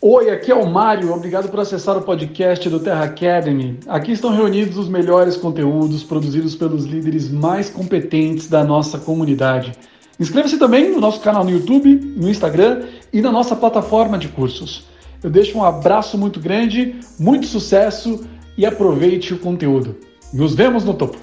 Oi, aqui é o Mário. Obrigado por acessar o podcast do Terra Academy. Aqui estão reunidos os melhores conteúdos produzidos pelos líderes mais competentes da nossa comunidade. Inscreva-se também no nosso canal no YouTube, no Instagram e na nossa plataforma de cursos. Eu deixo um abraço muito grande, muito sucesso e aproveite o conteúdo. Nos vemos no topo.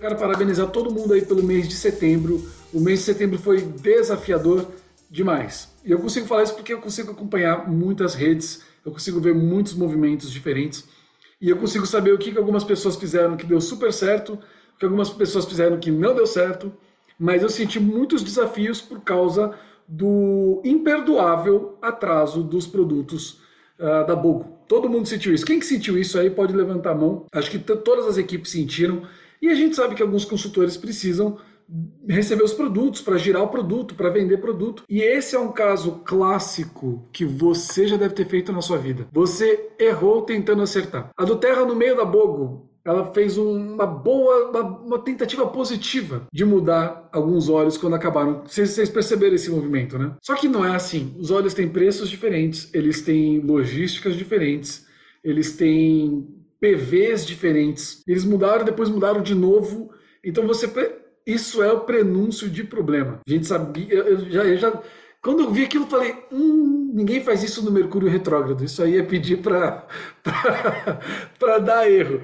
Quero parabenizar todo mundo aí pelo mês de setembro. O mês de setembro foi desafiador demais. E eu consigo falar isso porque eu consigo acompanhar muitas redes, eu consigo ver muitos movimentos diferentes e eu consigo saber o que algumas pessoas fizeram que deu super certo, o que algumas pessoas fizeram que não deu certo, mas eu senti muitos desafios por causa do imperdoável atraso dos produtos uh, da Bogo. Todo mundo sentiu isso. Quem que sentiu isso aí pode levantar a mão. Acho que todas as equipes sentiram. E a gente sabe que alguns consultores precisam receber os produtos, para girar o produto, para vender produto. E esse é um caso clássico que você já deve ter feito na sua vida. Você errou tentando acertar. A do Terra no meio da Bogo, ela fez uma boa, uma, uma, tentativa positiva de mudar alguns olhos quando acabaram. Vocês, vocês, perceberam esse movimento, né? Só que não é assim. Os olhos têm preços diferentes, eles têm logísticas diferentes, eles têm PVs diferentes. Eles mudaram, depois mudaram de novo. Então você isso é o prenúncio de problema. A gente sabia, eu já, eu já quando eu vi aquilo, falei: hum, ninguém faz isso no Mercúrio retrógrado. Isso aí é pedir para dar erro.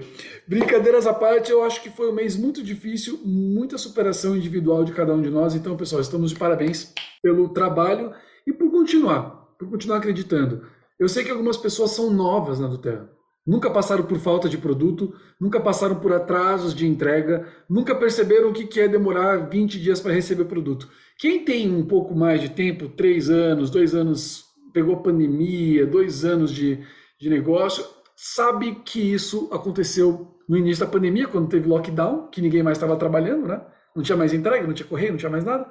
Brincadeiras à parte, eu acho que foi um mês muito difícil, muita superação individual de cada um de nós. Então, pessoal, estamos de parabéns pelo trabalho e por continuar, por continuar acreditando. Eu sei que algumas pessoas são novas na Duterra. Nunca passaram por falta de produto, nunca passaram por atrasos de entrega, nunca perceberam o que é demorar 20 dias para receber produto. Quem tem um pouco mais de tempo, três anos, dois anos, pegou pandemia, dois anos de, de negócio, sabe que isso aconteceu no início da pandemia, quando teve lockdown, que ninguém mais estava trabalhando, né? Não tinha mais entrega, não tinha correio, não tinha mais nada.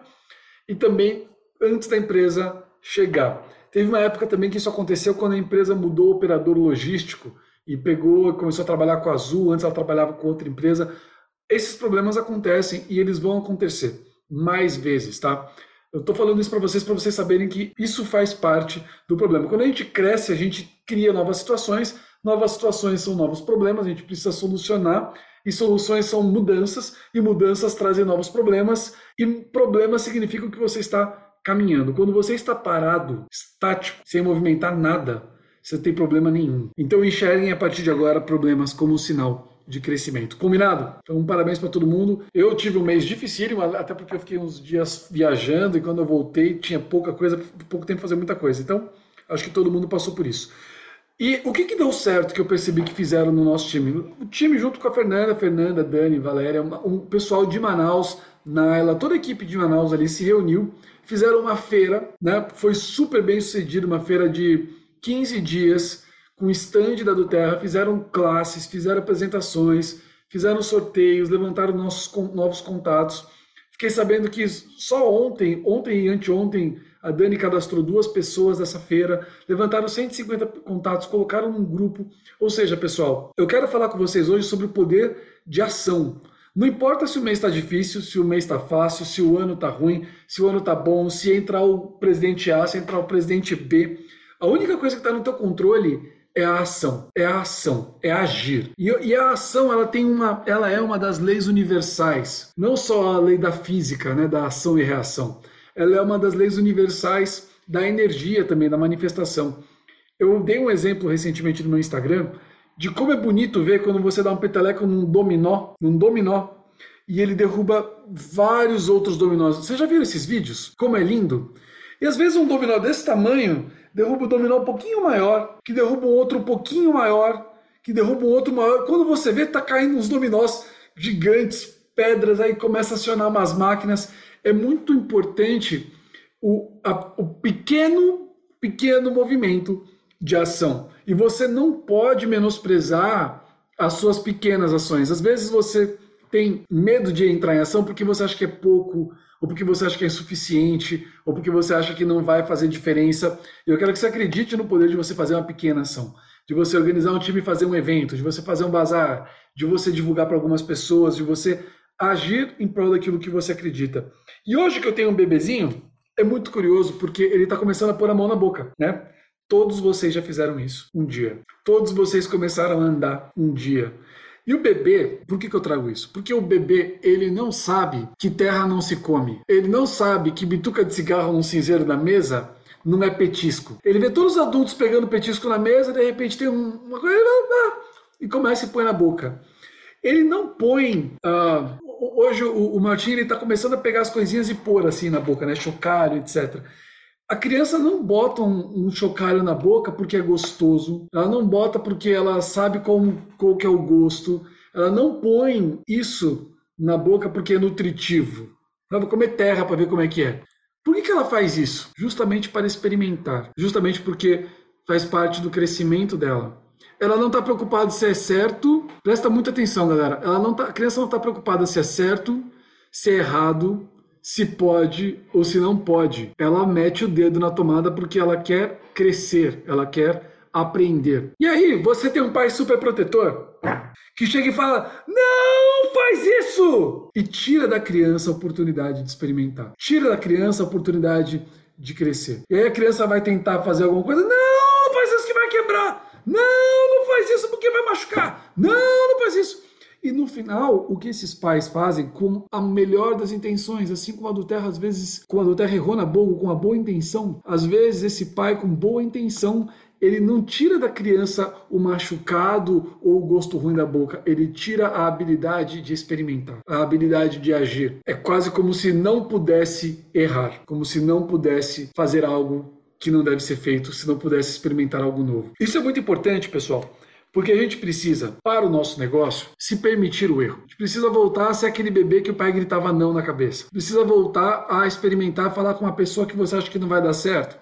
E também antes da empresa chegar. Teve uma época também que isso aconteceu quando a empresa mudou o operador logístico e pegou, começou a trabalhar com a Azul, antes ela trabalhava com outra empresa. Esses problemas acontecem e eles vão acontecer mais vezes, tá? Eu estou falando isso para vocês, para vocês saberem que isso faz parte do problema. Quando a gente cresce, a gente cria novas situações, novas situações são novos problemas, a gente precisa solucionar, e soluções são mudanças, e mudanças trazem novos problemas, e problemas significam que você está caminhando. Quando você está parado, estático, sem movimentar nada, você tem problema nenhum. Então enxerguem a partir de agora problemas como um sinal de crescimento. Combinado? Então, parabéns para todo mundo. Eu tive um mês dificílimo, até porque eu fiquei uns dias viajando e quando eu voltei tinha pouca coisa, pouco tempo fazer muita coisa. Então, acho que todo mundo passou por isso. E o que, que deu certo que eu percebi que fizeram no nosso time? O time, junto com a Fernanda, Fernanda, Dani, Valéria, um pessoal de Manaus, Naila, toda a equipe de Manaus ali se reuniu, fizeram uma feira, né? Foi super bem sucedido, uma feira de 15 dias com stand da Duterra, fizeram classes, fizeram apresentações, fizeram sorteios, levantaram nossos novos contatos. Fiquei sabendo que só ontem, ontem e anteontem, a Dani cadastrou duas pessoas dessa feira, levantaram 150 contatos, colocaram num grupo. Ou seja, pessoal, eu quero falar com vocês hoje sobre o poder de ação. Não importa se o mês está difícil, se o mês está fácil, se o ano está ruim, se o ano está bom, se entrar o presidente A, se entrar o presidente B. A única coisa que está no teu controle é a ação, é a ação, é agir. E, e, a ação ela tem uma, ela é uma das leis universais, não só a lei da física, né, da ação e reação. Ela é uma das leis universais da energia também, da manifestação. Eu dei um exemplo recentemente no meu Instagram de como é bonito ver quando você dá um peteleco num dominó, num dominó, e ele derruba vários outros dominós. Você já viu esses vídeos? Como é lindo? E às vezes um dominó desse tamanho derruba o dominó um pouquinho maior, que derruba um outro um pouquinho maior, que derruba um outro maior. Quando você vê, tá caindo uns dominós gigantes, pedras, aí começa a acionar umas máquinas. É muito importante o, a, o pequeno, pequeno movimento de ação. E você não pode menosprezar as suas pequenas ações. Às vezes você tem medo de entrar em ação porque você acha que é pouco, ou porque você acha que é insuficiente, ou porque você acha que não vai fazer diferença. Eu quero que você acredite no poder de você fazer uma pequena ação, de você organizar um time e fazer um evento, de você fazer um bazar, de você divulgar para algumas pessoas, de você agir em prol daquilo que você acredita. E hoje que eu tenho um bebezinho, é muito curioso porque ele está começando a pôr a mão na boca, né? Todos vocês já fizeram isso um dia. Todos vocês começaram a andar um dia. E o bebê, por que, que eu trago isso? Porque o bebê, ele não sabe que terra não se come. Ele não sabe que bituca de cigarro num cinzeiro na mesa não é petisco. Ele vê todos os adultos pegando petisco na mesa, de repente tem uma coisa e começa e põe na boca. Ele não põe. Uh, hoje o, o Martim está começando a pegar as coisinhas e pôr assim na boca, né? Chocalho, etc. A criança não bota um, um, chocalho na boca porque é gostoso. Ela não bota porque ela sabe como, qual que é o gosto. Ela não põe isso na boca porque é nutritivo. Ela vai comer terra para ver como é que é. Por que, que ela faz isso? Justamente para experimentar. Justamente porque faz parte do crescimento dela. Ela não está preocupada se é certo. Presta muita atenção, galera. Ela não tá, a criança não está preocupada se é certo, se é errado, se pode ou se não pode. Ela mete o dedo na tomada porque ela quer crescer, ela quer aprender. E aí, você tem um pai super protetor que chega e fala: Não faz isso! E tira da criança a oportunidade de experimentar, tira da criança a oportunidade de crescer. E aí a criança vai tentar fazer alguma coisa: Não, faz isso que vai quebrar! Não, não faz isso porque vai machucar! Não, não faz isso! E no final, o que esses pais fazem com a melhor das intenções, assim como a do Terra, às vezes, como a do Terra errou na boa, com a boa intenção, às vezes esse pai com boa intenção, ele não tira da criança o machucado ou o gosto ruim da boca, ele tira a habilidade de experimentar, a habilidade de agir. É quase como se não pudesse errar, como se não pudesse fazer algo que não deve ser feito, se não pudesse experimentar algo novo. Isso é muito importante, pessoal. Porque a gente precisa, para o nosso negócio, se permitir o erro. A gente precisa voltar a ser aquele bebê que o pai gritava não na cabeça. Precisa voltar a experimentar, falar com uma pessoa que você acha que não vai dar certo.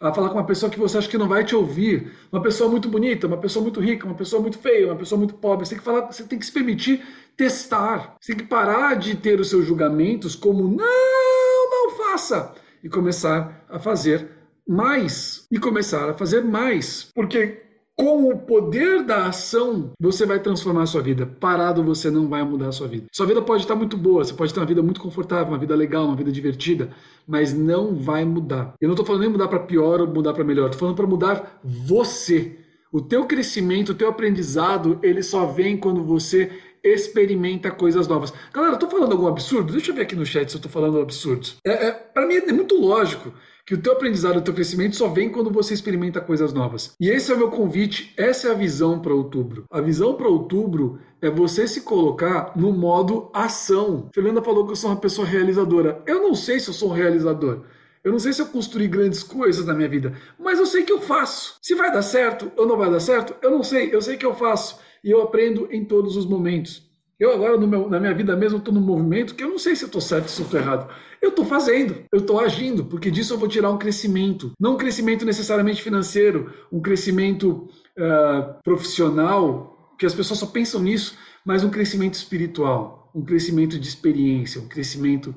A falar com uma pessoa que você acha que não vai te ouvir. Uma pessoa muito bonita, uma pessoa muito rica, uma pessoa muito feia, uma pessoa muito pobre. Você tem que falar, você tem que se permitir testar. Você tem que parar de ter os seus julgamentos como não, não faça. E começar a fazer mais. E começar a fazer mais. Porque com o poder da ação, você vai transformar a sua vida. Parado, você não vai mudar a sua vida. Sua vida pode estar muito boa, você pode ter uma vida muito confortável, uma vida legal, uma vida divertida, mas não vai mudar. Eu não estou falando nem mudar para pior ou mudar para melhor, estou falando para mudar você. O teu crescimento, o teu aprendizado, ele só vem quando você experimenta coisas novas. Galera, eu tô falando algum absurdo? Deixa eu ver aqui no chat se eu tô falando absurdos. É, é, para mim é muito lógico que o teu aprendizado, o teu crescimento só vem quando você experimenta coisas novas. E esse é o meu convite, essa é a visão para outubro. A visão para outubro é você se colocar no modo ação. Fernanda falou que eu sou uma pessoa realizadora. Eu não sei se eu sou um realizador. Eu não sei se eu construí grandes coisas na minha vida, mas eu sei que eu faço. Se vai dar certo ou não vai dar certo, eu não sei. Eu sei que eu faço e eu aprendo em todos os momentos. Eu agora, meu, na minha vida mesmo, estou num movimento que eu não sei se eu estou certo ou se eu estou errado. Eu estou fazendo, eu estou agindo, porque disso eu vou tirar um crescimento. Não um crescimento necessariamente financeiro, um crescimento uh, profissional, que as pessoas só pensam nisso, mas um crescimento espiritual, um crescimento de experiência, um crescimento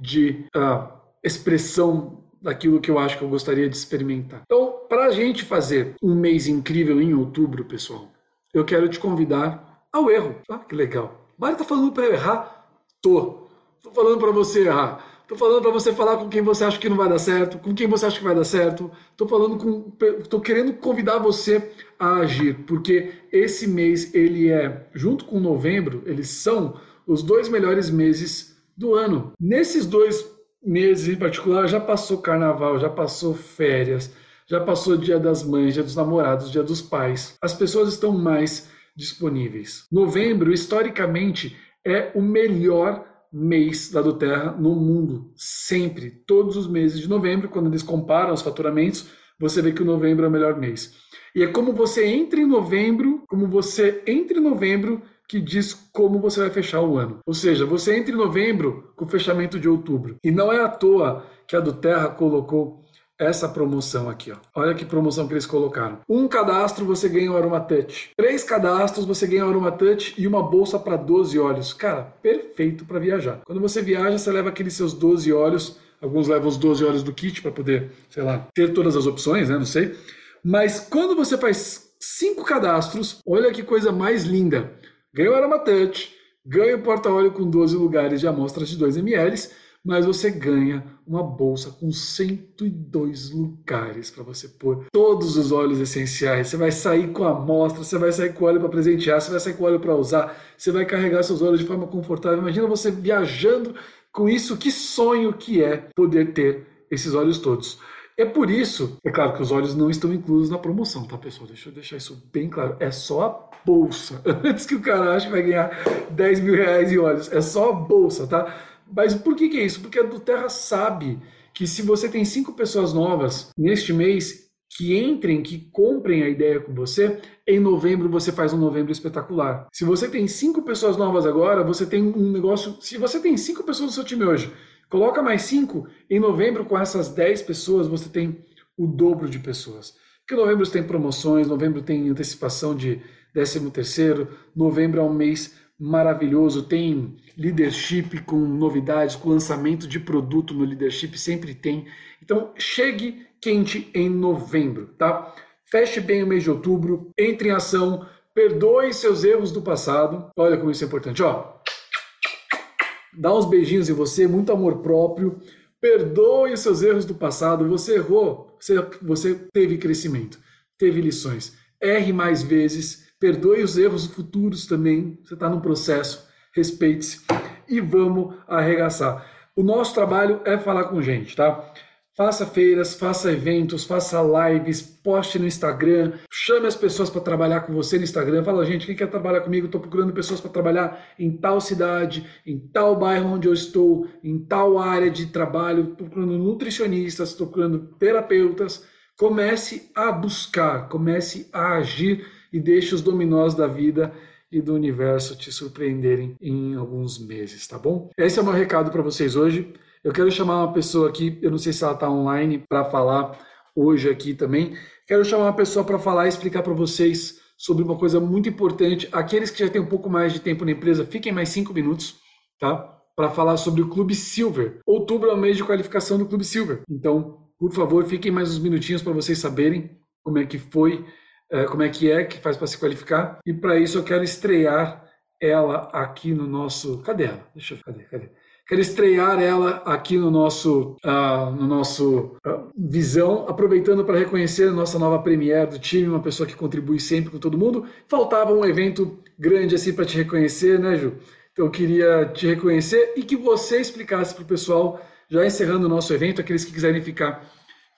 de uh, expressão daquilo que eu acho que eu gostaria de experimentar. Então, para a gente fazer um mês incrível em outubro, pessoal, eu quero te convidar ao erro. Ah, que legal. Mário tá falando para eu errar? Tô. Tô falando para você errar. Tô falando para você falar com quem você acha que não vai dar certo, com quem você acha que vai dar certo. Tô falando com, tô querendo convidar você a agir, porque esse mês ele é, junto com novembro, eles são os dois melhores meses do ano. Nesses dois meses em particular, já passou carnaval, já passou férias, já passou dia das mães, dia dos namorados, dia dos pais. As pessoas estão mais disponíveis. Novembro, historicamente, é o melhor mês da do Terra no mundo, sempre, todos os meses de novembro, quando eles comparam os faturamentos, você vê que o novembro é o melhor mês. E é como você entra em novembro, como você entra em novembro que diz como você vai fechar o ano. Ou seja, você entra em novembro com o fechamento de outubro. E não é à toa que a do Terra colocou essa promoção aqui. Ó. Olha que promoção que eles colocaram. Um cadastro você ganha o Aroma Touch. Três cadastros você ganha o Aroma Touch e uma bolsa para 12 olhos. Cara, perfeito para viajar. Quando você viaja, você leva aqueles seus 12 olhos. Alguns levam os 12 olhos do kit para poder, sei lá, ter todas as opções, né? Não sei. Mas quando você faz cinco cadastros, olha que coisa mais linda. Ganha o Aroma Touch, ganha o porta-óleo com 12 lugares de amostras de 2 ml, mas você ganha uma bolsa com 102 lugares para você pôr todos os óleos essenciais. Você vai sair com a amostra, você vai sair com óleo para presentear, você vai sair com óleo para usar, você vai carregar seus óleos de forma confortável. Imagina você viajando com isso, que sonho que é poder ter esses óleos todos. É por isso, é claro que os olhos não estão inclusos na promoção, tá, pessoal? Deixa eu deixar isso bem claro. É só a bolsa. Antes que o cara ache que vai ganhar 10 mil reais em olhos. É só a bolsa, tá? Mas por que, que é isso? Porque a do Terra sabe que se você tem cinco pessoas novas neste mês que entrem, que comprem a ideia com você, em novembro você faz um novembro espetacular. Se você tem cinco pessoas novas agora, você tem um negócio. Se você tem cinco pessoas no seu time hoje, Coloca mais cinco. Em novembro, com essas 10 pessoas, você tem o dobro de pessoas. Porque novembro tem promoções, novembro tem antecipação de 13 terceiro, novembro é um mês maravilhoso, tem leadership com novidades, com lançamento de produto no leadership, sempre tem. Então, chegue quente em novembro, tá? Feche bem o mês de outubro, entre em ação, perdoe seus erros do passado. Olha como isso é importante, ó dá uns beijinhos em você, muito amor próprio, perdoe os seus erros do passado, você errou, você, você teve crescimento, teve lições. Erre mais vezes, perdoe os erros futuros também, você está no processo, respeite-se e vamos arregaçar. O nosso trabalho é falar com gente, tá? Faça feiras, faça eventos, faça lives, poste no Instagram, chame as pessoas para trabalhar com você no Instagram. Fala, gente, quem quer trabalhar comigo? Estou procurando pessoas para trabalhar em tal cidade, em tal bairro onde eu estou, em tal área de trabalho. Estou procurando nutricionistas, estou procurando terapeutas. Comece a buscar, comece a agir e deixe os dominós da vida e do universo te surpreenderem em alguns meses, tá bom? Esse é o meu recado para vocês hoje. Eu quero chamar uma pessoa aqui, eu não sei se ela está online para falar hoje aqui também. Quero chamar uma pessoa para falar e explicar para vocês sobre uma coisa muito importante. Aqueles que já têm um pouco mais de tempo na empresa, fiquem mais cinco minutos, tá? Para falar sobre o Clube Silver. Outubro é o mês de qualificação do Clube Silver. Então, por favor, fiquem mais uns minutinhos para vocês saberem como é que foi, como é que é que faz para se qualificar. E para isso eu quero estrear ela aqui no nosso. Cadê ela? Deixa eu. Cadê? Cadê? Quero estrear ela aqui no nosso, uh, no nosso uh, Visão, aproveitando para reconhecer a nossa nova Premier do time, uma pessoa que contribui sempre com todo mundo. Faltava um evento grande assim para te reconhecer, né, Ju? Então eu queria te reconhecer e que você explicasse para o pessoal, já encerrando o nosso evento, aqueles que quiserem ficar,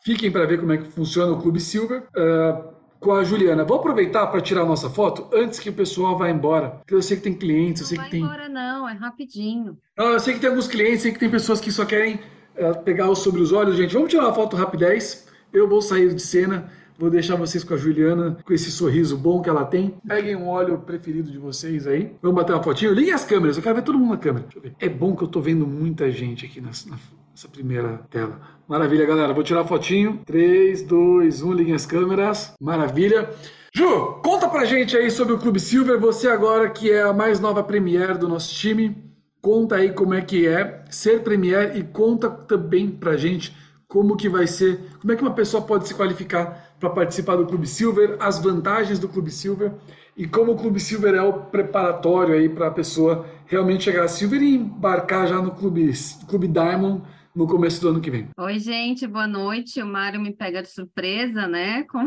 fiquem para ver como é que funciona o Clube Silver. Uh, com a Juliana. Vou aproveitar para tirar a nossa foto antes que o pessoal vá embora. Porque eu sei que tem clientes, eu sei não que tem. Não vai embora, não, é rapidinho. Ah, eu sei que tem alguns clientes, sei que tem pessoas que só querem uh, pegar o sobre os olhos, gente. Vamos tirar uma foto rapidez. Eu vou sair de cena. Vou deixar vocês com a Juliana, com esse sorriso bom que ela tem. Peguem um óleo preferido de vocês aí. Vamos bater uma fotinho. Liguem as câmeras, eu quero ver todo mundo na câmera. É bom que eu tô vendo muita gente aqui nessa, nessa primeira tela. Maravilha, galera. Vou tirar a fotinho. 3, 2, 1, liguem as câmeras. Maravilha. Ju, conta pra gente aí sobre o Clube Silver. Você agora que é a mais nova Premier do nosso time. Conta aí como é que é ser Premier e conta também pra gente como que vai ser, como é que uma pessoa pode se qualificar para participar do Clube Silver, as vantagens do Clube Silver e como o Clube Silver é o preparatório aí para a pessoa realmente chegar a Silver e embarcar já no Clube, Clube Diamond no começo do ano que vem. Oi, gente, boa noite. O Mário me pega de surpresa, né? Com...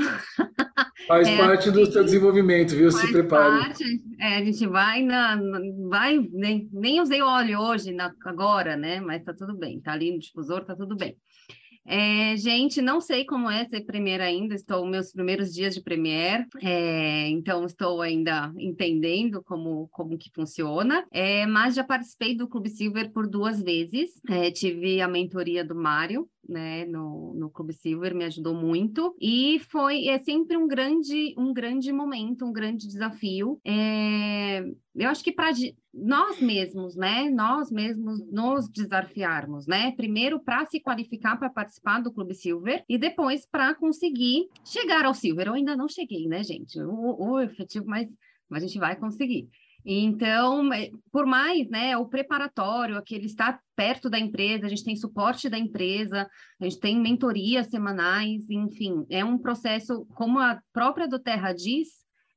Faz é, parte do seu desenvolvimento, viu? Se prepare. Parte, é, a gente vai na. vai, nem, nem usei óleo hoje, na, agora, né? Mas tá tudo bem. Tá ali no difusor, tá tudo bem. É, gente, não sei como é ser Premiere ainda, estou meus primeiros dias de Premiere, é, então estou ainda entendendo como, como que funciona, é, mas já participei do Clube Silver por duas vezes, é, tive a mentoria do Mário, né, no, no Clube Silver, me ajudou muito e foi é sempre um grande um grande momento, um grande desafio. É, eu acho que para nós mesmos, né, nós mesmos nos desafiarmos, né, primeiro para se qualificar para participar do Clube Silver e depois para conseguir chegar ao Silver. Eu ainda não cheguei, né, gente? O, efetivo, mas, mas a gente vai conseguir. Então, é, por mais, né, o preparatório, aquele estar perto da empresa, a gente tem suporte da empresa, a gente tem mentorias semanais, enfim, é um processo, como a própria do Terra diz,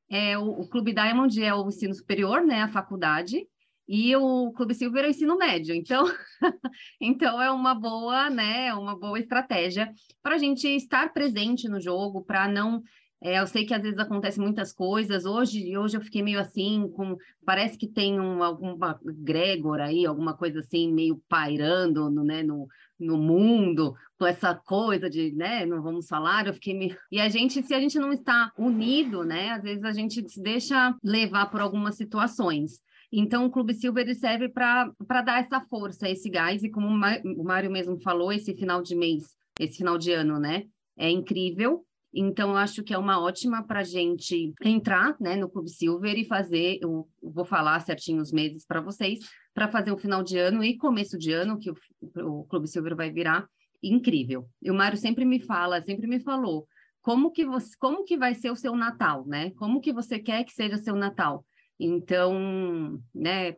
é, o, o Clube Diamond é o ensino superior, né, a faculdade, e o Clube Silver é o ensino médio. Então, então é uma boa, né, uma boa estratégia para a gente estar presente no jogo, para não é, eu sei que às vezes acontecem muitas coisas. Hoje, hoje eu fiquei meio assim, com parece que tem um, alguma Gregor aí, alguma coisa assim, meio pairando no, né, no, no mundo, com essa coisa de, né, não vamos falar, eu fiquei meio... E a gente, se a gente não está unido, né, às vezes a gente se deixa levar por algumas situações. Então, o Clube Silver serve para dar essa força, esse gás, e como o Mário mesmo falou, esse final de mês, esse final de ano, né, é incrível, então, eu acho que é uma ótima para a gente entrar né, no Clube Silver e fazer, eu vou falar certinho os meses para vocês, para fazer o final de ano e começo de ano, que o, o Clube Silver vai virar incrível. E o Mário sempre me fala, sempre me falou, como que, você, como que vai ser o seu Natal, né? Como que você quer que seja seu Natal? Então, né,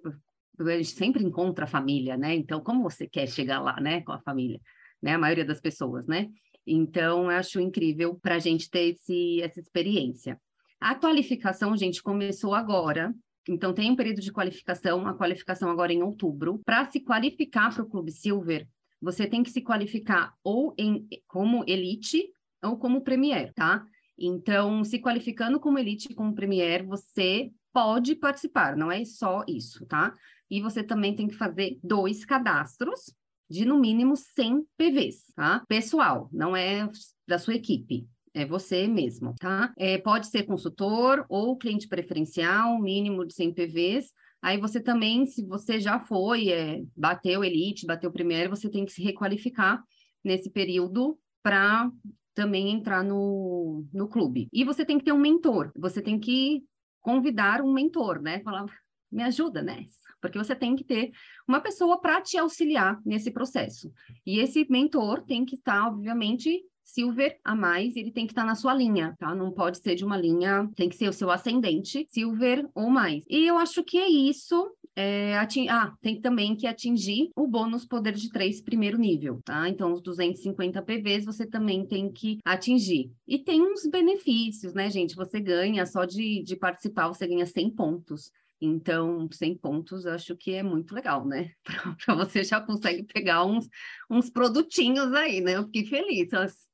a gente sempre encontra a família, né? Então, como você quer chegar lá, né, com a família? Né? A maioria das pessoas, né? Então, acho incrível para a gente ter esse, essa experiência. A qualificação, gente, começou agora. Então, tem um período de qualificação, a qualificação agora em outubro. Para se qualificar para o Clube Silver, você tem que se qualificar ou em, como Elite ou como Premier, tá? Então, se qualificando como Elite como Premier, você pode participar, não é só isso, tá? E você também tem que fazer dois cadastros de no mínimo 100 PVs, tá? Pessoal, não é da sua equipe. É você mesmo, tá? É, pode ser consultor ou cliente preferencial, mínimo de 100 PVs. Aí você também, se você já foi, é, bateu elite, bateu primeiro, você tem que se requalificar nesse período para também entrar no, no clube. E você tem que ter um mentor, você tem que convidar um mentor, né? Falar, me ajuda nessa porque você tem que ter uma pessoa para te auxiliar nesse processo. E esse mentor tem que estar, obviamente, silver a mais, ele tem que estar na sua linha, tá? Não pode ser de uma linha, tem que ser o seu ascendente, silver ou mais. E eu acho que é isso. É. Ah, tem também que atingir o bônus poder de 3 primeiro nível, tá? Então, os 250 PVs você também tem que atingir. E tem uns benefícios, né, gente? Você ganha, só de, de participar, você ganha 100 pontos. Então, 100 pontos, acho que é muito legal, né? Para você já consegue pegar uns, uns produtinhos aí, né? Eu fiquei feliz.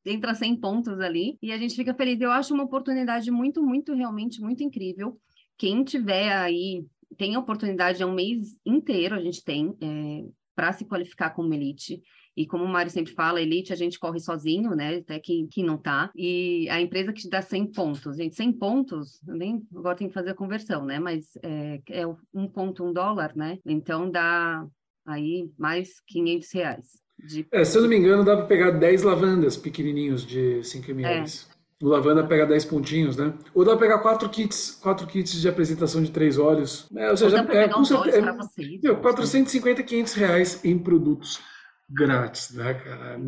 Entra 100 pontos ali e a gente fica feliz. Eu acho uma oportunidade muito, muito, realmente muito incrível. Quem tiver aí, tem a oportunidade, é um mês inteiro a gente tem é, para se qualificar como elite. E como o Mário sempre fala, elite a gente corre sozinho, né? Até que, que não tá. E a empresa que te dá 100 pontos, gente, 100 pontos, nem agora tem que fazer a conversão, né? Mas é, é um ponto, um dólar, né? Então dá aí mais 500 reais. De... É, se eu não me engano, dá para pegar 10 lavandas pequenininhos de 5 ml. É. O lavanda pega 10 pontinhos, né? Ou dá para pegar 4 kits, 4 kits de apresentação de três óleos. É, ou seja, ou é, com certeza, é, vocês, 450, 500 reais em produtos grátis, né, cara?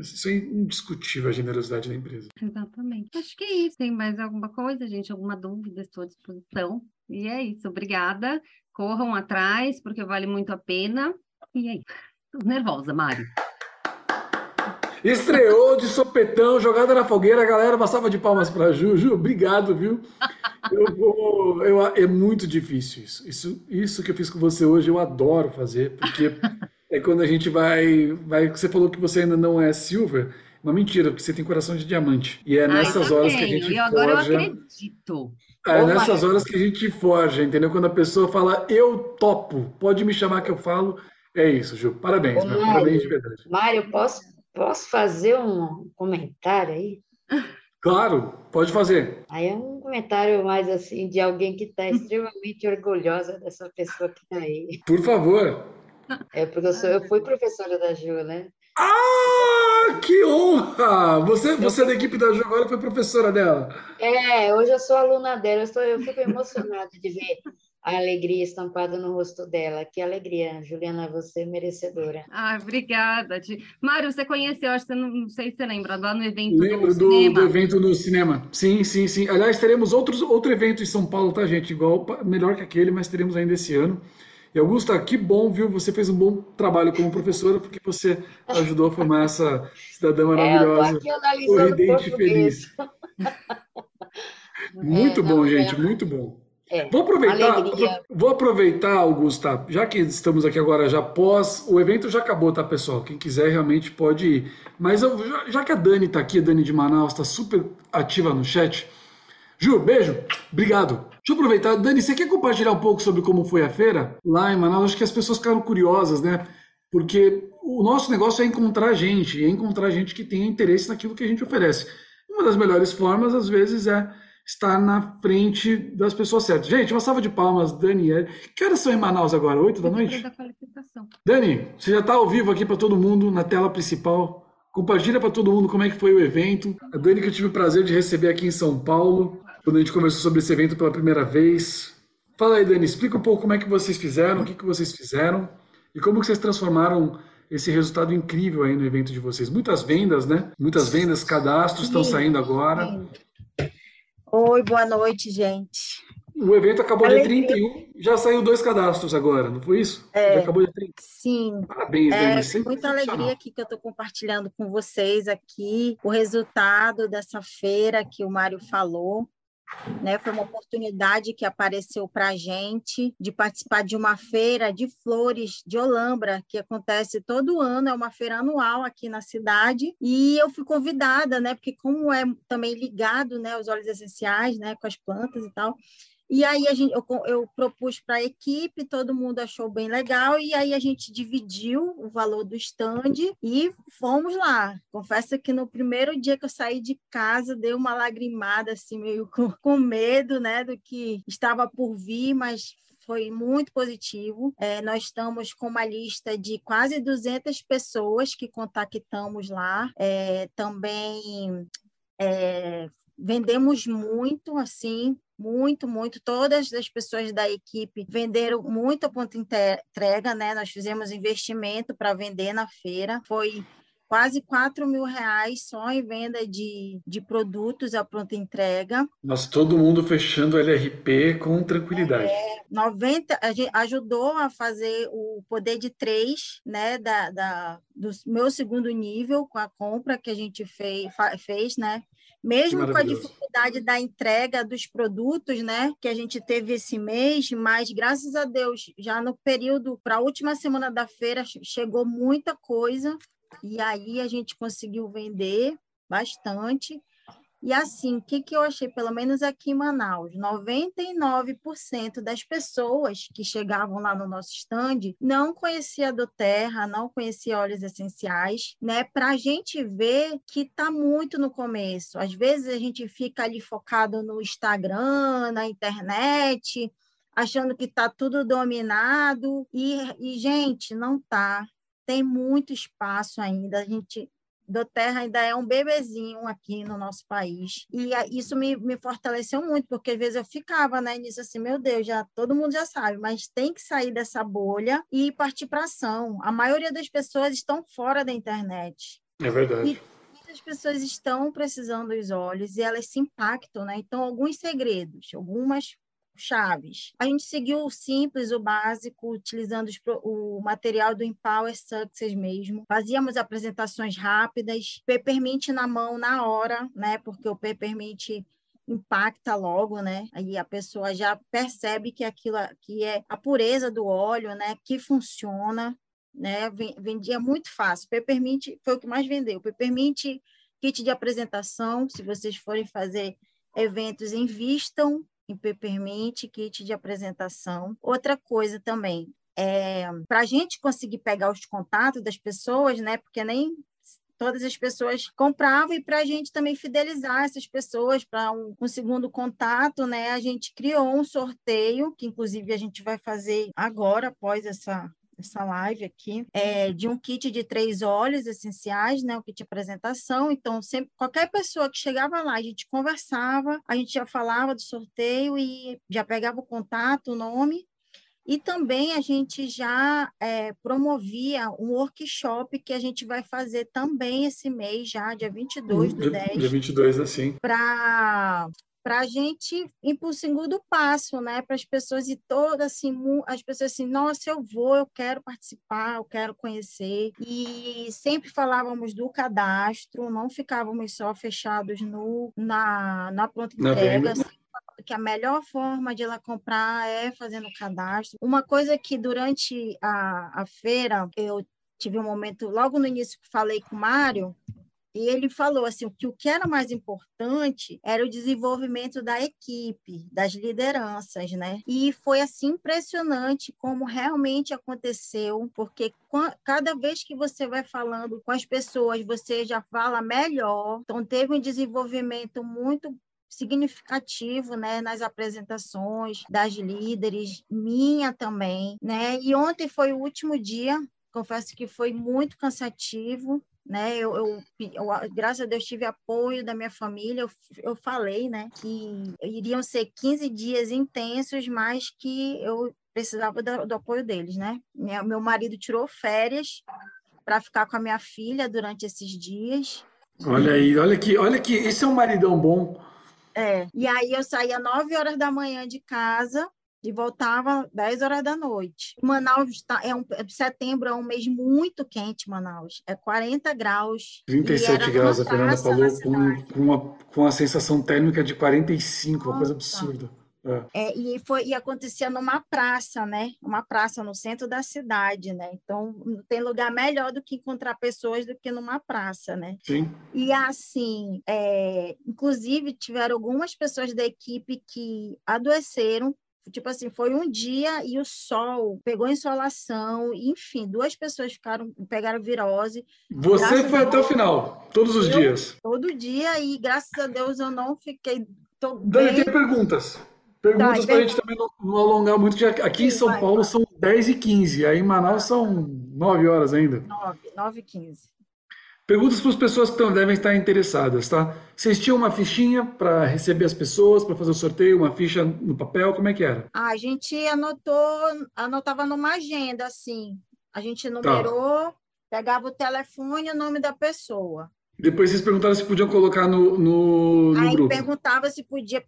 Isso é indiscutível a generosidade da empresa. Exatamente. Acho que é isso. Tem mais alguma coisa, gente? Alguma dúvida? Estou à disposição. E é isso. Obrigada. Corram atrás, porque vale muito a pena. E aí? Tô nervosa, Mari. Estreou de sopetão, jogada na fogueira, a galera passava de palmas para Ju. Ju, obrigado, viu? Eu vou, eu, é muito difícil isso. isso. Isso que eu fiz com você hoje, eu adoro fazer, porque é quando a gente vai, vai. Você falou que você ainda não é silver. Uma mentira, porque você tem coração de diamante. E é nessas horas que a gente e agora eu acredito. É nessas horas que a gente forja, entendeu? Quando a pessoa fala, eu topo, pode me chamar que eu falo. É isso, Ju. Parabéns, Ô, meu, Mário, parabéns de verdade. Mário, posso, posso fazer um comentário aí? Claro, pode fazer. Aí é um comentário mais assim de alguém que está extremamente orgulhosa dessa pessoa que está aí. Por favor. É porque eu, sou, eu fui professora da Ju, né? Ah, que honra! Você, você é da equipe da Ju agora foi professora dela. É, hoje eu sou aluna dela. Eu, estou, eu fico emocionada de ver a alegria estampada no rosto dela. Que alegria, Juliana, você é merecedora. Ah, obrigada. Mário, você conheceu, acho que não, não sei se você lembra, lá no evento Lembro do, do, do, evento no cinema. Sim, sim, sim. Aliás, teremos outros, outro evento em São Paulo, tá, gente? Igual, melhor que aquele, mas teremos ainda esse ano. E Augusta, que bom, viu? Você fez um bom trabalho como professora, porque você ajudou a formar essa cidadã maravilhosa. É, sorridente e feliz. muito é, bom, não, gente, é, muito bom. É, vou aproveitar, vou aproveitar, Augusta, já que estamos aqui agora já pós, o evento já acabou, tá, pessoal? Quem quiser realmente pode ir. Mas eu, já, já, que a Dani está aqui, a Dani de Manaus está super ativa no chat. Ju, beijo, obrigado. Deixa eu aproveitar. Dani, você quer compartilhar um pouco sobre como foi a feira lá em Manaus? Acho que as pessoas ficaram curiosas, né? Porque o nosso negócio é encontrar gente, é encontrar gente que tenha interesse naquilo que a gente oferece. Uma das melhores formas, às vezes, é estar na frente das pessoas certas. Gente, uma salva de palmas, Daniel. Que horas são em Manaus agora? Oito da noite? Da Dani, você já está ao vivo aqui para todo mundo na tela principal. Compartilha para todo mundo como é que foi o evento. A Dani que eu tive o prazer de receber aqui em São Paulo, quando a gente conversou sobre esse evento pela primeira vez. Fala aí, Dani, explica um pouco como é que vocês fizeram, o que, que vocês fizeram e como que vocês transformaram esse resultado incrível aí no evento de vocês. Muitas vendas, né? Muitas vendas, cadastros estão saindo agora. Oi, boa noite, gente. O evento acabou Alegria. dia 31, já saiu dois cadastros agora, não foi isso? É, já acabou dia 30. Sim. Parabéns, é, Denis. Muita alegria aqui que eu estou compartilhando com vocês aqui o resultado dessa feira que o Mário falou. Né, foi uma oportunidade que apareceu para a gente de participar de uma feira de flores de Olambra, que acontece todo ano, é uma feira anual aqui na cidade, e eu fui convidada, né, porque como é também ligado, né, os óleos essenciais, né, com as plantas e tal, e aí a gente, eu, eu propus para a equipe, todo mundo achou bem legal, e aí a gente dividiu o valor do stand e fomos lá. Confesso que no primeiro dia que eu saí de casa, deu uma lagrimada, assim, meio com, com medo, né, do que estava por vir, mas foi muito positivo. É, nós estamos com uma lista de quase 200 pessoas que contactamos lá. É, também é, vendemos muito, assim, muito, muito. Todas as pessoas da equipe venderam muito a ponta entrega, né? Nós fizemos investimento para vender na feira. Foi quase 4 mil reais só em venda de, de produtos à pronta entrega. Nossa, todo mundo fechando LRP com tranquilidade. É, 90, a gente ajudou a fazer o poder de três, né, da, da, do meu segundo nível com a compra que a gente fez, fez né, mesmo com a dificuldade da entrega dos produtos, né, que a gente teve esse mês, mas graças a Deus, já no período para a última semana da feira chegou muita coisa e aí a gente conseguiu vender bastante e assim, o que, que eu achei, pelo menos aqui em Manaus, 99% das pessoas que chegavam lá no nosso stand não conhecia do Terra, não conhecia óleos essenciais, né? Para a gente ver que está muito no começo. Às vezes a gente fica ali focado no Instagram, na internet, achando que está tudo dominado e, e gente, não tá. Tem muito espaço ainda. A gente do Terra ainda é um bebezinho aqui no nosso país. E isso me, me fortaleceu muito, porque às vezes eu ficava né, nisso assim, meu Deus, já todo mundo já sabe, mas tem que sair dessa bolha e partir para ação. A maioria das pessoas estão fora da internet. É verdade. E, as pessoas estão precisando dos olhos e elas se impactam, né? Então, alguns segredos, algumas chaves. A gente seguiu o simples, o básico, utilizando os, o material do Empower Success mesmo. Fazíamos apresentações rápidas, peppermint na mão na hora, né? Porque o peppermint impacta logo, né? Aí a pessoa já percebe que aquilo que é a pureza do óleo, né? Que funciona, né? Vendia muito fácil. Peppermint foi o que mais vendeu. Peppermint kit de apresentação, se vocês forem fazer eventos, invistam em Peppermint, kit de apresentação. Outra coisa também, é, para a gente conseguir pegar os contatos das pessoas, né? Porque nem todas as pessoas compravam e para a gente também fidelizar essas pessoas para um, um, segundo contato, né? A gente criou um sorteio que inclusive a gente vai fazer agora após essa essa live aqui, é, de um kit de três óleos essenciais, né, o kit de apresentação. Então, sempre qualquer pessoa que chegava lá, a gente conversava, a gente já falava do sorteio e já pegava o contato, o nome. E também a gente já é, promovia um workshop que a gente vai fazer também esse mês, já, dia 22 do 10. Dia 22, assim. Para para a gente ir para o segundo passo, né? Para as pessoas e todas assim, as pessoas assim, nossa, eu vou, eu quero participar, eu quero conhecer. E sempre falávamos do cadastro, não ficávamos só fechados no, na, na pronta entrega, que a melhor forma de ela comprar é fazendo cadastro. Uma coisa que durante a, a feira eu tive um momento, logo no início que falei com o Mário, e ele falou assim que o que era mais importante era o desenvolvimento da equipe, das lideranças, né? E foi assim impressionante como realmente aconteceu, porque cada vez que você vai falando com as pessoas, você já fala melhor. Então teve um desenvolvimento muito significativo, né, nas apresentações das líderes, minha também, né? E ontem foi o último dia confesso que foi muito cansativo, né? Eu, eu, eu, graças a Deus tive apoio da minha família. Eu, eu falei, né, que iriam ser 15 dias intensos, mas que eu precisava do, do apoio deles, né? Minha, meu marido tirou férias para ficar com a minha filha durante esses dias. Olha aí, olha que, olha que esse é um maridão bom. É. E aí eu saía 9 horas da manhã de casa e voltava 10 horas da noite. Manaus tá, é um setembro é um mês muito quente, Manaus. É 40 graus. 37 graus, a Fernanda falou, com, com, uma, com a sensação térmica de 45, Nossa. uma coisa absurda. É. É, e foi e acontecia numa praça, né? Uma praça no centro da cidade, né? Então não tem lugar melhor do que encontrar pessoas do que numa praça, né? Sim. E assim, é, inclusive tiveram algumas pessoas da equipe que adoeceram Tipo assim, foi um dia e o sol pegou insolação, enfim, duas pessoas ficaram, pegaram virose. Você foi até o final, todos os eu, dias? Todo dia, e graças a Deus eu não fiquei. Dani, bem... tem perguntas. Perguntas tá, para a gente também não, não, alongar muito, que aqui em São vai, Paulo vai. são 10 e 15, aí em Manaus são 9 horas ainda. 9, 9 e 15. Perguntas para as pessoas que devem estar interessadas, tá? Vocês tinham uma fichinha para receber as pessoas, para fazer o sorteio, uma ficha no papel, como é que era? A gente anotou, anotava numa agenda, assim. A gente tá. numerou, tá. pegava o telefone e o nome da pessoa. Depois vocês perguntaram se podiam colocar no, no, no Aí grupo. perguntava se podia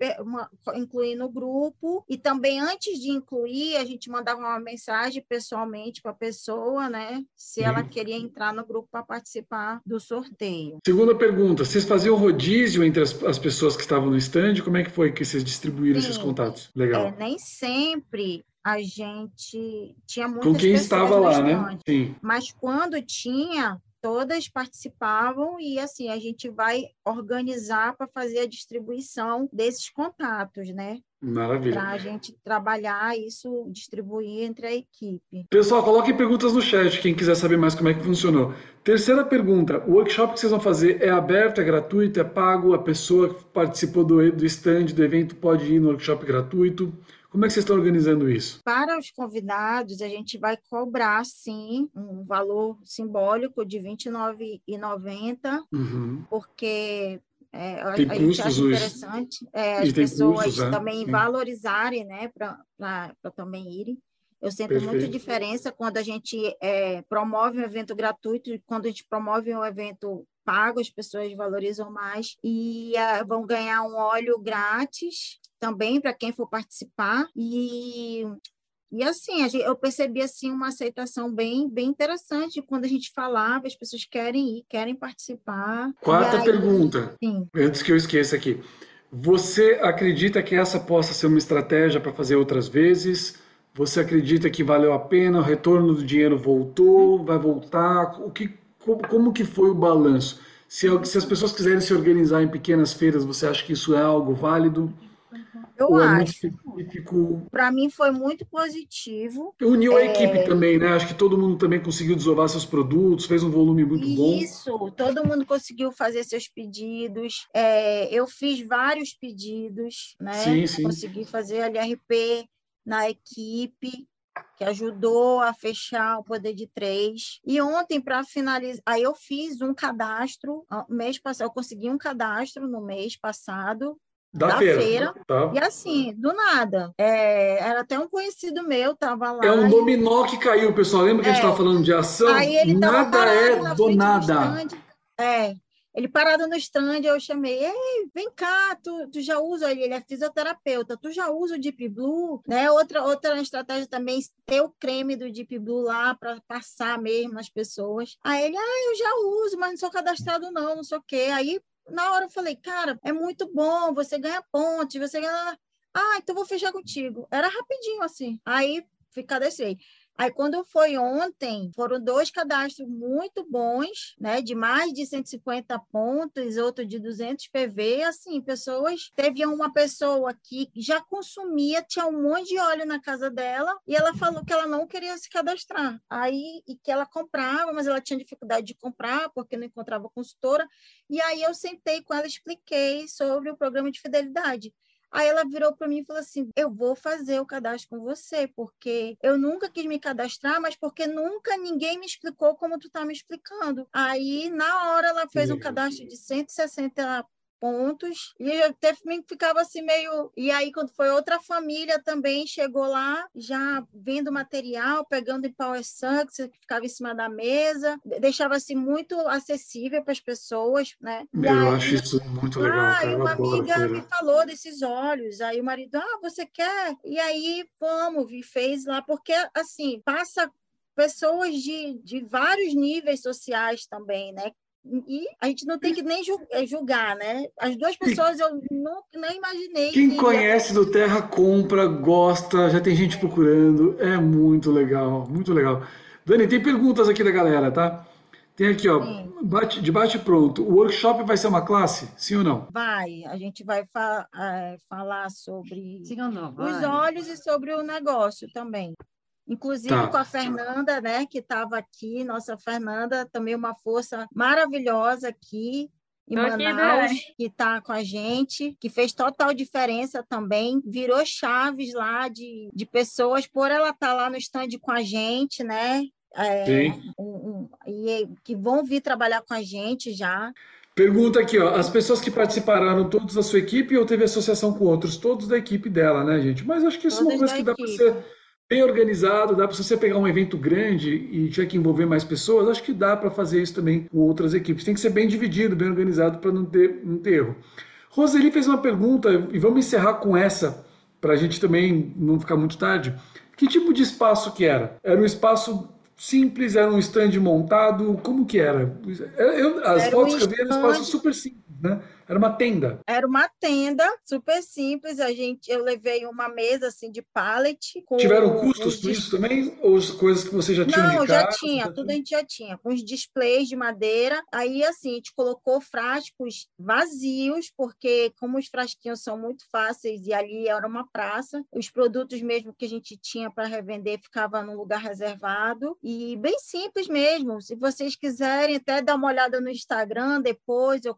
incluir no grupo. E também, antes de incluir, a gente mandava uma mensagem pessoalmente para a pessoa, né? Se ela queria entrar no grupo para participar do sorteio. Segunda pergunta: vocês faziam rodízio entre as, as pessoas que estavam no stand? Como é que foi que vocês distribuíram Sim. esses contatos? Legal. É, nem sempre a gente tinha muitas Com quem estava lá, né? Sim. Mas quando tinha, todas participavam e assim a gente vai organizar para fazer a distribuição desses contatos, né? Maravilha. Para a gente trabalhar isso, distribuir entre a equipe. Pessoal, coloquem perguntas no chat, quem quiser saber mais como é que funcionou. Terceira pergunta: o workshop que vocês vão fazer é aberto, é gratuito, é pago? A pessoa que participou do, do stand, do evento, pode ir no workshop gratuito? Como é que vocês estão organizando isso? Para os convidados, a gente vai cobrar, sim, um valor simbólico de R$ 29,90, uhum. porque é, a, gente acha interessante é, as pessoas cursos, né? também valorizarem, né, para também irem. Eu sinto Perfeito. muita diferença quando a gente é, promove um evento gratuito e quando a gente promove um evento pago, as pessoas valorizam mais e uh, vão ganhar um óleo grátis também para quem for participar e e assim, eu percebi assim uma aceitação bem, bem interessante quando a gente falava, as pessoas querem ir, querem participar. Quarta aí, pergunta, sim. antes que eu esqueça aqui. Você acredita que essa possa ser uma estratégia para fazer outras vezes? Você acredita que valeu a pena? O retorno do dinheiro voltou? Vai voltar? O que, como, como que foi o balanço? Se, se as pessoas quiserem se organizar em pequenas feiras, você acha que isso é algo válido? Eu Ou é acho. Para mim foi muito positivo. Uniu a é... equipe também, né? Acho que todo mundo também conseguiu desovar seus produtos, fez um volume muito Isso, bom. Isso, todo mundo conseguiu fazer seus pedidos. É, eu fiz vários pedidos, né? Sim, sim. Consegui fazer LRP na equipe que ajudou a fechar o poder de três. E ontem, para finalizar, aí eu fiz um cadastro, mês passado, eu consegui um cadastro no mês passado da, da feira. feira. Tá. E assim, do nada. É, era até um conhecido meu, tava lá. É um dominó que caiu, pessoal. Lembra que é. a gente estava é. falando de ação? nada é do nada. É. Ele parado no stand, eu chamei, ei, vem cá, tu, tu já usa, ele, ele é fisioterapeuta, tu já usa o Deep Blue, né? Outra, outra estratégia também, ter o creme do Deep Blue lá para passar mesmo nas pessoas. Aí ele, ah, eu já uso, mas não sou cadastrado não, não sei o quê. Aí na hora eu falei, cara, é muito bom, você ganha pontos, você ganha. Ah, então vou fechar contigo. Era rapidinho assim. Aí fui cadastrei. Aí, quando foi ontem, foram dois cadastros muito bons, né? De mais de 150 pontos, outro de 200 PV. Assim, pessoas. Teve uma pessoa que já consumia, tinha um monte de óleo na casa dela, e ela falou que ela não queria se cadastrar. Aí, e que ela comprava, mas ela tinha dificuldade de comprar, porque não encontrava consultora. E aí, eu sentei com ela, expliquei sobre o programa de fidelidade. Aí ela virou para mim e falou assim: Eu vou fazer o cadastro com você, porque eu nunca quis me cadastrar, mas porque nunca ninguém me explicou como tu tá me explicando. Aí, na hora, ela fez um cadastro de 160 pontos. E eu até ficava assim meio. E aí, quando foi outra família também, chegou lá, já vendo material, pegando em Power Sucks, que ficava em cima da mesa, deixava assim muito acessível para as pessoas, né? Eu aí, acho isso muito legal. Ah, cara, uma amiga me falou desses olhos. Aí o marido, ah, você quer? E aí, vamos, e fez lá, porque assim, passa pessoas de, de vários níveis sociais também, né? E a gente não tem que nem eh, julgar, né? As duas pessoas eu não, nem imaginei. Quem que... conhece do Terra compra, gosta, já tem gente procurando. É muito legal, muito legal. Dani, tem perguntas aqui da galera, tá? Tem aqui, ó, bate, de bate pronto. O workshop vai ser uma classe? Sim ou não? Vai. A gente vai fa é, falar sobre Sim ou não? Vai. os olhos e sobre o negócio também. Inclusive tá. com a Fernanda, né, que estava aqui, nossa Fernanda, também uma força maravilhosa aqui em Tô Manaus, aqui, que está com a gente, que fez total diferença também, virou chaves lá de, de pessoas, por ela estar tá lá no stand com a gente, né? É, um, um, e que vão vir trabalhar com a gente já. Pergunta aqui, ó, as pessoas que participaram, todos da sua equipe ou teve associação com outros? Todos da equipe dela, né, gente? Mas acho que isso é uma coisa que dá para ser bem organizado, dá para você pegar um evento grande e tiver que envolver mais pessoas, acho que dá para fazer isso também com outras equipes. Tem que ser bem dividido, bem organizado para não ter, não ter erro. Roseli fez uma pergunta e vamos encerrar com essa para a gente também não ficar muito tarde. Que tipo de espaço que era? Era um espaço simples, era um stand montado, como que era? Eu, as era fotos um que eu vi eram um espaço super simples, né? Era uma tenda. Era uma tenda super simples. A gente, eu levei uma mesa assim de pallet. Tiveram custos por isso também? Ou coisas que você já tinha Não, já tinha. Tudo a gente já tinha. Com os displays de madeira. Aí assim, a gente colocou frascos vazios, porque como os frasquinhos são muito fáceis e ali era uma praça, os produtos mesmo que a gente tinha para revender ficava num lugar reservado e bem simples mesmo. Se vocês quiserem até dar uma olhada no Instagram depois, eu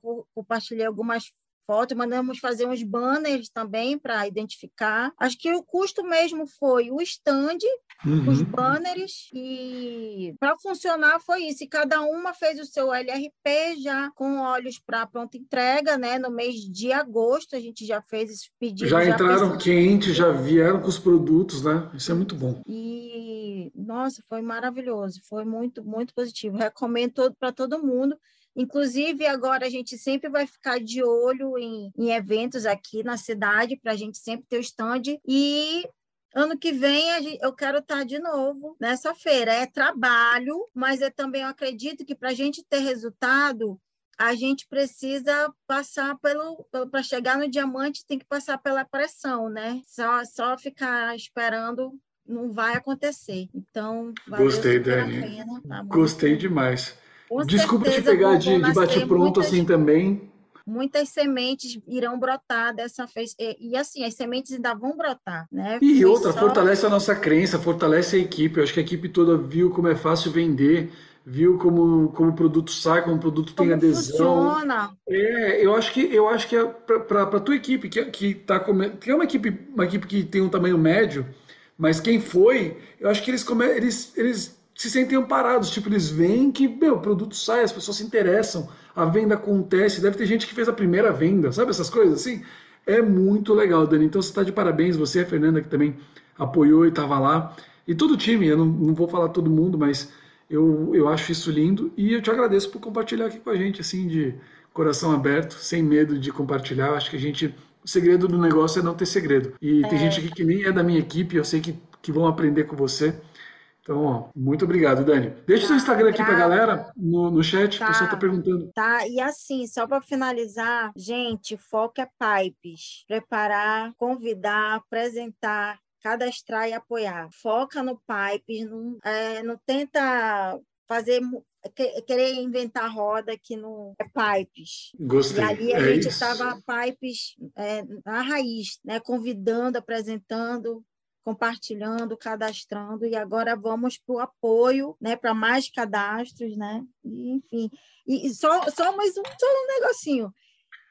compartilhei algumas fotos, mandamos fazer uns banners também para identificar. Acho que o custo mesmo foi o stand, uhum. os banners, e para funcionar foi isso. E cada uma fez o seu LRP já com olhos para pronta entrega, né? No mês de agosto a gente já fez esses pedidos. Já, já entraram quentes, já vieram com os produtos, né? Isso é muito bom. E, nossa, foi maravilhoso, foi muito, muito positivo. Recomendo para todo mundo. Inclusive, agora a gente sempre vai ficar de olho em, em eventos aqui na cidade, para a gente sempre ter o stand. E Ano que vem gente, eu quero estar de novo nessa feira. É trabalho, mas eu também acredito que para a gente ter resultado, a gente precisa passar pelo. Para chegar no diamante, tem que passar pela pressão, né? Só, só ficar esperando não vai acontecer. Então, Gostei, Dani. Pena, tá Gostei demais. Com Desculpa te pegar de, de bate-pronto assim também. Muitas sementes irão brotar dessa vez. E, e, assim, as sementes ainda vão brotar, né? E Foi outra, só... fortalece a nossa crença, fortalece a equipe. Eu acho que a equipe toda viu como é fácil vender, viu como, como o produto sai, como o produto como tem adesão. Funciona. É, eu acho que eu acho que é para a tua equipe, que, que, tá que é uma equipe, uma equipe que tem um tamanho médio, mas quem foi, eu acho que eles, eles, eles se sentem amparados. Tipo, eles veem que meu, o produto sai, as pessoas se interessam, a venda acontece. Deve ter gente que fez a primeira venda, sabe essas coisas assim? É muito legal, Dani. Então você está de parabéns, você, a Fernanda, que também apoiou e estava lá. E todo o time, eu não, não vou falar todo mundo, mas eu, eu acho isso lindo. E eu te agradeço por compartilhar aqui com a gente, assim, de coração aberto, sem medo de compartilhar. Acho que a gente. O segredo do negócio é não ter segredo. E é. tem gente aqui que nem é da minha equipe, eu sei que, que vão aprender com você. Então, ó, muito obrigado, Dani. Deixa o seu Instagram aqui para a galera no, no chat, tá, o pessoal está perguntando. Tá, e assim, só para finalizar, gente, foco é pipes. Preparar, convidar, apresentar, cadastrar e apoiar. Foca no pipes, não, é, não tenta fazer querer inventar roda que não é pipes. Gostei. E ali a é gente estava pipes é, na raiz, né? convidando, apresentando, compartilhando, cadastrando, e agora vamos para o apoio, né, para mais cadastros, né? E, enfim. E, só, só mais um, só um negocinho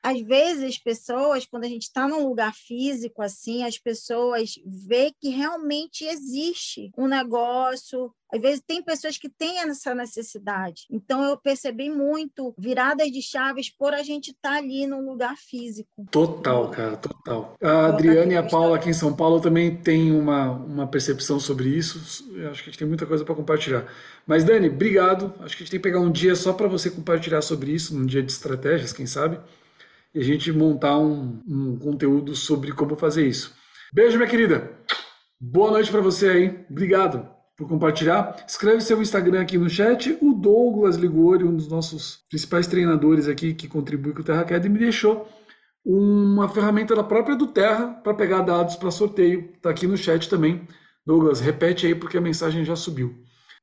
às vezes as pessoas, quando a gente está num lugar físico assim, as pessoas vê que realmente existe um negócio. Às vezes tem pessoas que têm essa necessidade. Então eu percebi muito viradas de chaves por a gente estar tá ali num lugar físico. Total, cara, total. A Adriana e a Paula aqui em São Paulo também têm uma, uma percepção sobre isso. Eu acho que a gente tem muita coisa para compartilhar. Mas Dani, obrigado. Acho que a gente tem que pegar um dia só para você compartilhar sobre isso, num dia de estratégias, quem sabe e a gente montar um, um conteúdo sobre como fazer isso. Beijo, minha querida. Boa noite para você aí. Obrigado por compartilhar. Escreve seu Instagram aqui no chat. O Douglas Ligori, um dos nossos principais treinadores aqui que contribui com o Terra me deixou uma ferramenta da própria do Terra para pegar dados para sorteio. Está aqui no chat também. Douglas, repete aí porque a mensagem já subiu.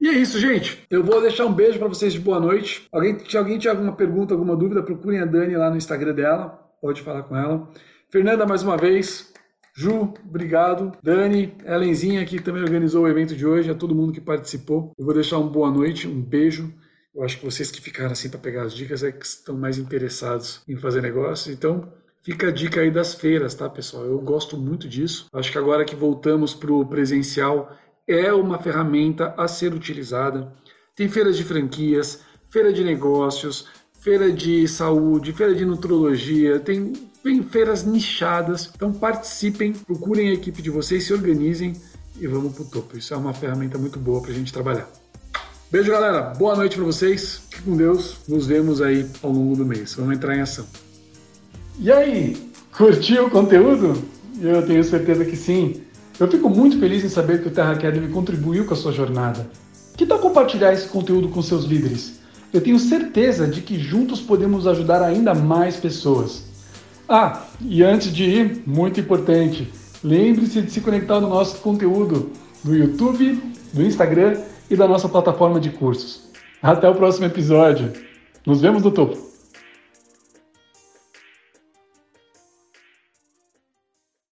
E é isso, gente. Eu vou deixar um beijo para vocês de boa noite. Alguém, se alguém tiver alguma pergunta, alguma dúvida, procurem a Dani lá no Instagram dela. Pode falar com ela. Fernanda, mais uma vez. Ju, obrigado. Dani, Elenzinha, que também organizou o evento de hoje, a todo mundo que participou. Eu vou deixar uma boa noite, um beijo. Eu acho que vocês que ficaram assim para pegar as dicas é que estão mais interessados em fazer negócio. Então, fica a dica aí das feiras, tá, pessoal? Eu gosto muito disso. Acho que agora que voltamos para o presencial, é uma ferramenta a ser utilizada. Tem feiras de franquias, feira de negócios, feira de saúde, feira de nutrologia, tem, tem feiras nichadas. Então participem, procurem a equipe de vocês, se organizem e vamos para o topo. Isso é uma ferramenta muito boa para a gente trabalhar. Beijo, galera. Boa noite para vocês. Fique com Deus. Nos vemos aí ao longo do mês. Vamos entrar em ação. E aí, curtiu o conteúdo? Eu tenho certeza que sim. Eu fico muito feliz em saber que o Terra Academy contribuiu com a sua jornada. Que tal compartilhar esse conteúdo com seus líderes? Eu tenho certeza de que juntos podemos ajudar ainda mais pessoas. Ah, e antes de ir, muito importante, lembre-se de se conectar no nosso conteúdo do YouTube, do Instagram e da nossa plataforma de cursos. Até o próximo episódio. Nos vemos no topo!